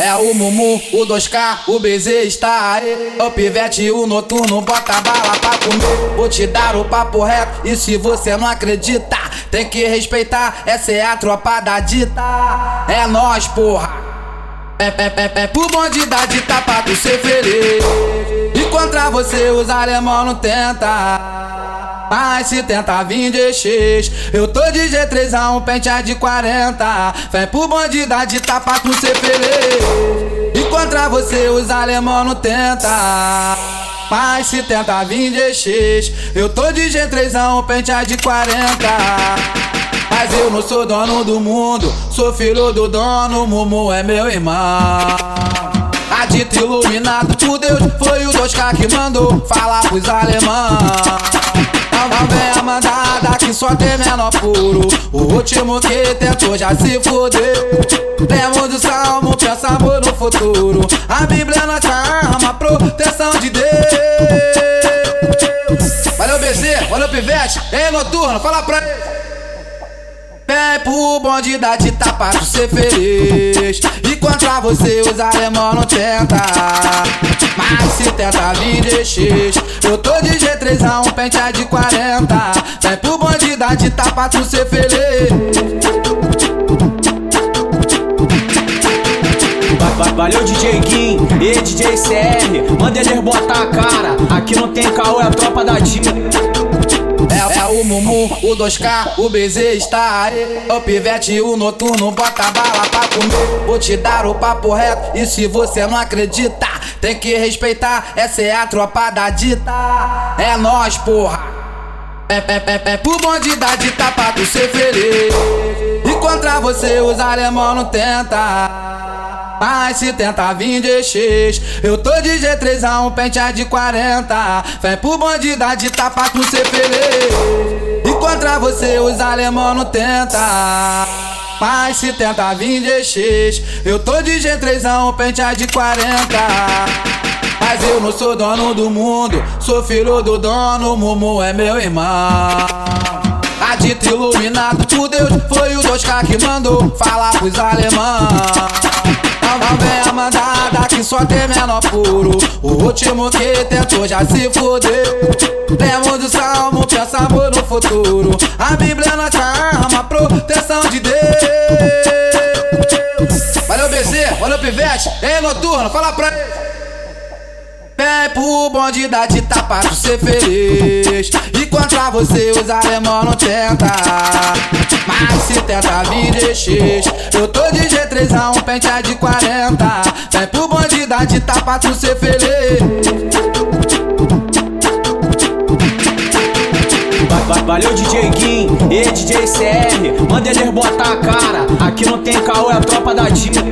É, é o Mumu, o 2K, o BZ está aí. O pivete, o noturno, bota bala pra comer. Vou te dar o papo reto, e se você não acredita, tem que respeitar. Essa é a tropa da dita. É nós, porra. Pé, pé, pé, pé, pro bonde da dita pra tu ser feliz. E contra você os alemão não tenta. Mas se tenta vir de X Eu tô de G3 a um pente de 40 Vem pro bonde da dita pra tu ser feliz E contra você os alemão não tenta. Mas se tenta vir de X Eu tô de G3 a um pente de 40 Mas eu não sou dono do mundo Sou filho do dono, Mumu é meu irmão. Adito iluminado por Deus Foi o 2K que mandou falar pros alemães não vem a mandada que só tem menor puro. O último que tentou já se fudeu. Temos o salmo, pensamos no futuro. A Bíblia é nossa arma, proteção de Deus. Valeu, BZ, valeu, Pivete. Ei, noturno, fala pra ele. Vem pro bonde da dita pra tu ser feliz E contra você os alemão não tenta se tenta vir de X. Eu tô de G3 a um pente de 40 Vem pro bonde da dita pra tu ser feliz Valeu DJ Kim e DJ CR Manda eles botar a cara. Aqui não tem caô, é a tropa da dita é, é, o Mumu, o 2K, o BZ está aí. O pivete, o noturno, bota bala pra comer. Vou te dar o papo reto, e se você não acredita, tem que respeitar. Essa é a tropa da dita. É nós, porra. Pé, pé, pé, pé, pro bonde da dita pra tu ser feliz. E contra você os alemão não tenta. Mas se tenta vir de X Eu tô de G3 a um pente de 40 Vem pro bonde da dita pra tu ser feliz E contra você os alemão não tenta mas se tenta vir de X Eu tô de G3 a um pente de 40 Mas eu não sou dono do mundo Sou filho do dono, Mumu é meu irmão Adito iluminado por Deus Foi o 2K que mandou falar pros alemães não vem a mandada que só tem menor puro. O último que tentou já se fudeu. Temos o salmo, pensamos no futuro. A Bíblia é nossa noturno, fala pra ele. Vem pro bonde da dita pra tu ser feliz. E contra você os alemão não tenta. Mas se tenta vir de X Eu tô de G3 a um pente de 40 Vem pro bonde da dita pra tu ser feliz Valeu DJ Kim e DJ CR Manda eles botar a cara. Aqui não tem caô, é a tropa da dita